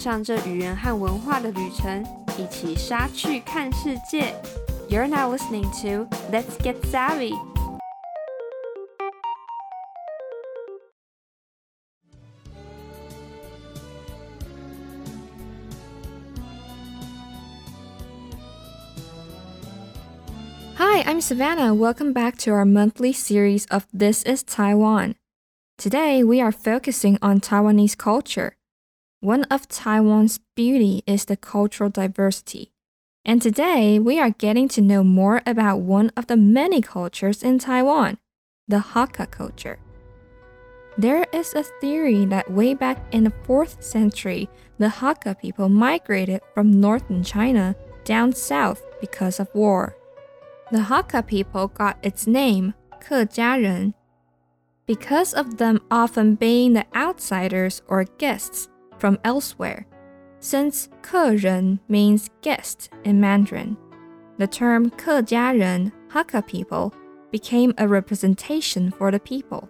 上这语言和文化的旅程，一起杀去看世界。You're now listening to Let's Get Savvy. Hi, I'm Savanna. Welcome back to our monthly series of This is Taiwan. Today, we are focusing on Taiwanese culture. One of Taiwan's beauty is the cultural diversity. And today we are getting to know more about one of the many cultures in Taiwan, the Hakka culture. There is a theory that way back in the 4th century, the Hakka people migrated from northern China down south because of war. The Hakka people got its name, Kejiaren, because of them often being the outsiders or guests from elsewhere. Since 客人 means guest in Mandarin, the term 客家人 Hakka people became a representation for the people.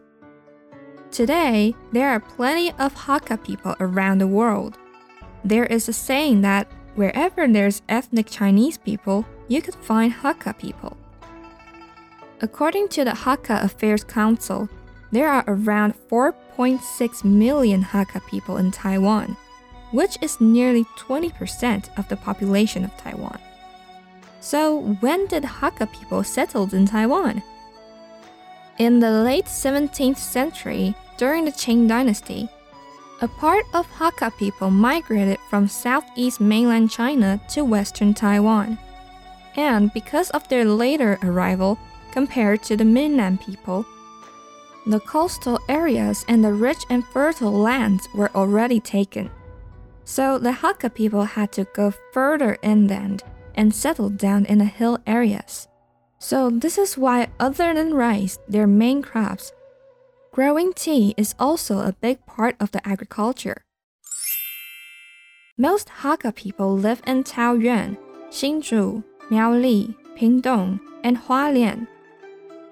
Today, there are plenty of Hakka people around the world. There is a saying that wherever there's ethnic Chinese people, you could find Hakka people. According to the Hakka Affairs Council, there are around 4 4.6 million Hakka people in Taiwan, which is nearly 20% of the population of Taiwan. So, when did Hakka people settle in Taiwan? In the late 17th century, during the Qing dynasty, a part of Hakka people migrated from southeast Minnan China to western Taiwan. And because of their later arrival compared to the mainland people, the coastal areas and the rich and fertile lands were already taken. So the Hakka people had to go further inland and settle down in the hill areas. So this is why other than rice, their main crops, growing tea is also a big part of the agriculture. Most Hakka people live in Taoyuan, Hsinchu, Miaoli, Pingtung, and Hualien.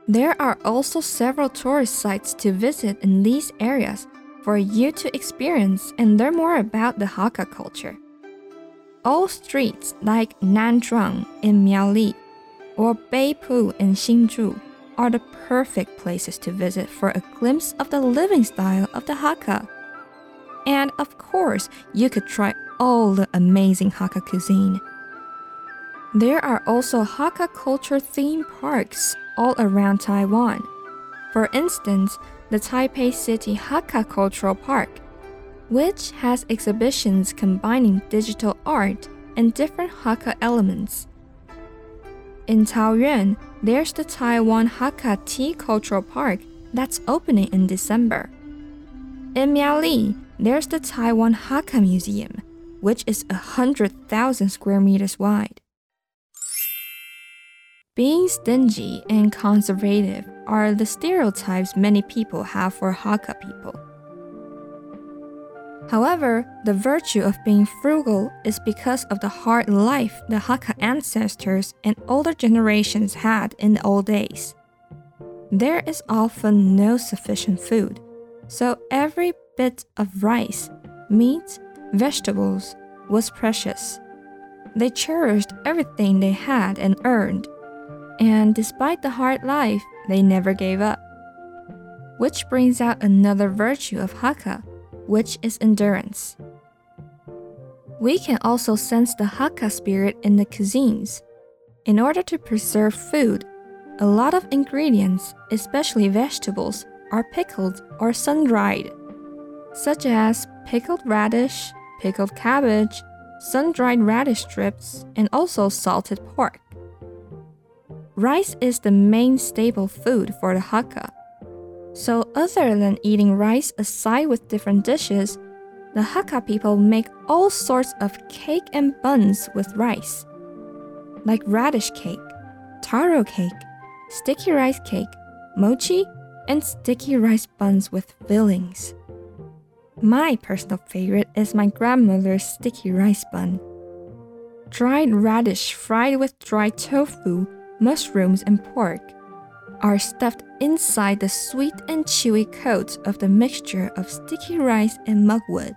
There are also several tourist sites to visit in these areas for you to experience and learn more about the Hakka culture. All streets like Nanzhuang in Miaoli or Beipu in Hsinchu are the perfect places to visit for a glimpse of the living style of the Hakka. And of course, you could try all the amazing Hakka cuisine. There are also Hakka culture theme parks all around Taiwan. For instance, the Taipei City Hakka Cultural Park, which has exhibitions combining digital art and different Hakka elements. In Taoyuan, there's the Taiwan Hakka Tea Cultural Park that's opening in December. In Miaoli, there's the Taiwan Hakka Museum, which is 100,000 square meters wide. Being stingy and conservative are the stereotypes many people have for Hakka people. However, the virtue of being frugal is because of the hard life the Hakka ancestors and older generations had in the old days. There is often no sufficient food, so every bit of rice, meat, vegetables was precious. They cherished everything they had and earned and despite the hard life, they never gave up. Which brings out another virtue of Hakka, which is endurance. We can also sense the Hakka spirit in the cuisines. In order to preserve food, a lot of ingredients, especially vegetables, are pickled or sun dried, such as pickled radish, pickled cabbage, sun dried radish strips, and also salted pork. Rice is the main staple food for the Hakka. So, other than eating rice aside with different dishes, the Hakka people make all sorts of cake and buns with rice, like radish cake, taro cake, sticky rice cake, mochi, and sticky rice buns with fillings. My personal favorite is my grandmother's sticky rice bun. Dried radish fried with dry tofu mushrooms, and pork are stuffed inside the sweet and chewy coat of the mixture of sticky rice and mugwort.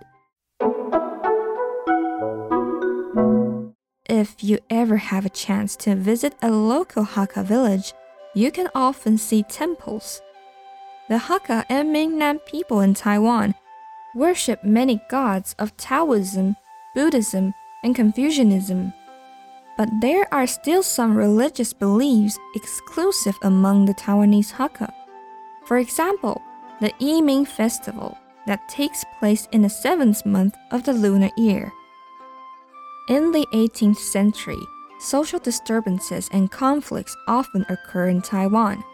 if you ever have a chance to visit a local Hakka village, you can often see temples. The Hakka and Minnan people in Taiwan worship many gods of Taoism, Buddhism, and Confucianism. But there are still some religious beliefs exclusive among the Taiwanese Hakka. For example, the Yiming festival that takes place in the seventh month of the lunar year. In the 18th century, social disturbances and conflicts often occur in Taiwan.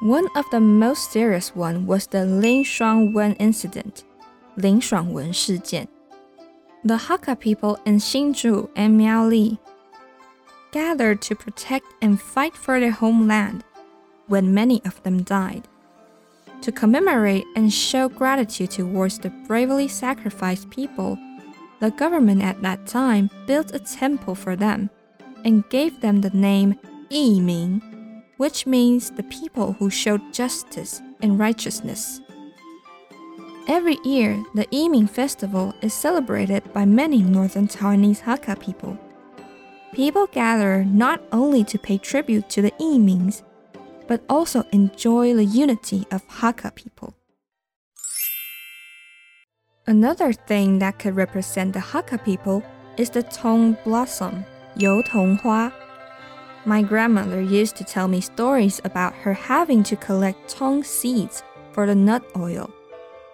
One of the most serious one was the Lin Shuangwen incident. The Hakka people in Hsinchu and Miaoli gathered to protect and fight for their homeland when many of them died. To commemorate and show gratitude towards the bravely sacrificed people, the government at that time built a temple for them and gave them the name Yiming, which means the people who showed justice and righteousness. Every year, the Yiming festival is celebrated by many northern Taiwanese Hakka people people gather not only to pay tribute to the Yimings, but also enjoy the unity of Hakka people. Another thing that could represent the Hakka people is the tong blossom, Yu Tong Hua. My grandmother used to tell me stories about her having to collect tong seeds for the nut oil,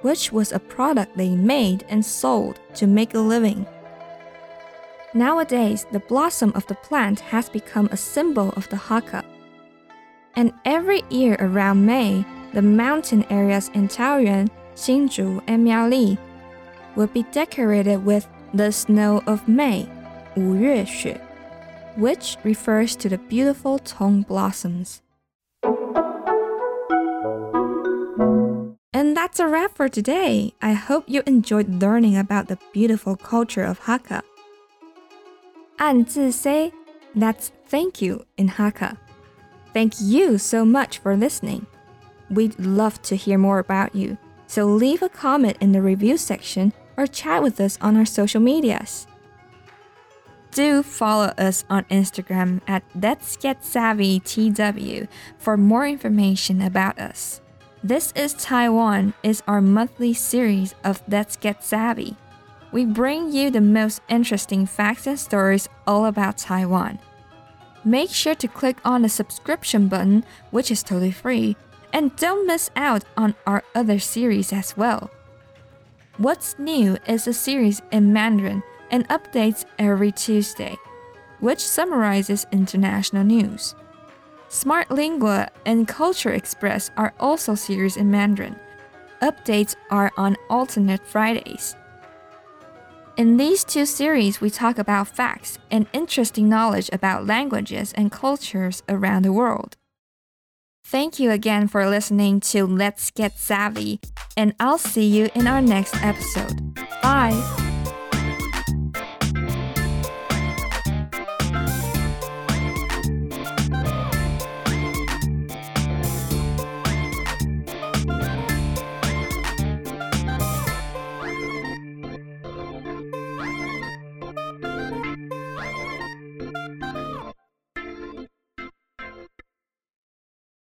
which was a product they made and sold to make a living. Nowadays, the blossom of the plant has become a symbol of the Hakka. And every year around May, the mountain areas in Taoyuan, Hsinchu, and Miaoli will be decorated with the snow of May, 五月雪, which refers to the beautiful Tong blossoms. And that's a wrap for today. I hope you enjoyed learning about the beautiful culture of Hakka. 暗自 say that's thank you in Hakka. Thank you so much for listening. We'd love to hear more about you, so leave a comment in the review section or chat with us on our social medias. Do follow us on Instagram at Let's Get Savvy TW for more information about us. This is Taiwan is our monthly series of Let's Get Savvy. We bring you the most interesting facts and stories all about Taiwan. Make sure to click on the subscription button, which is totally free, and don't miss out on our other series as well. What's New is a series in Mandarin and updates every Tuesday, which summarizes international news. Smart Lingua and Culture Express are also series in Mandarin. Updates are on alternate Fridays. In these two series, we talk about facts and interesting knowledge about languages and cultures around the world. Thank you again for listening to Let's Get Savvy, and I'll see you in our next episode. Bye!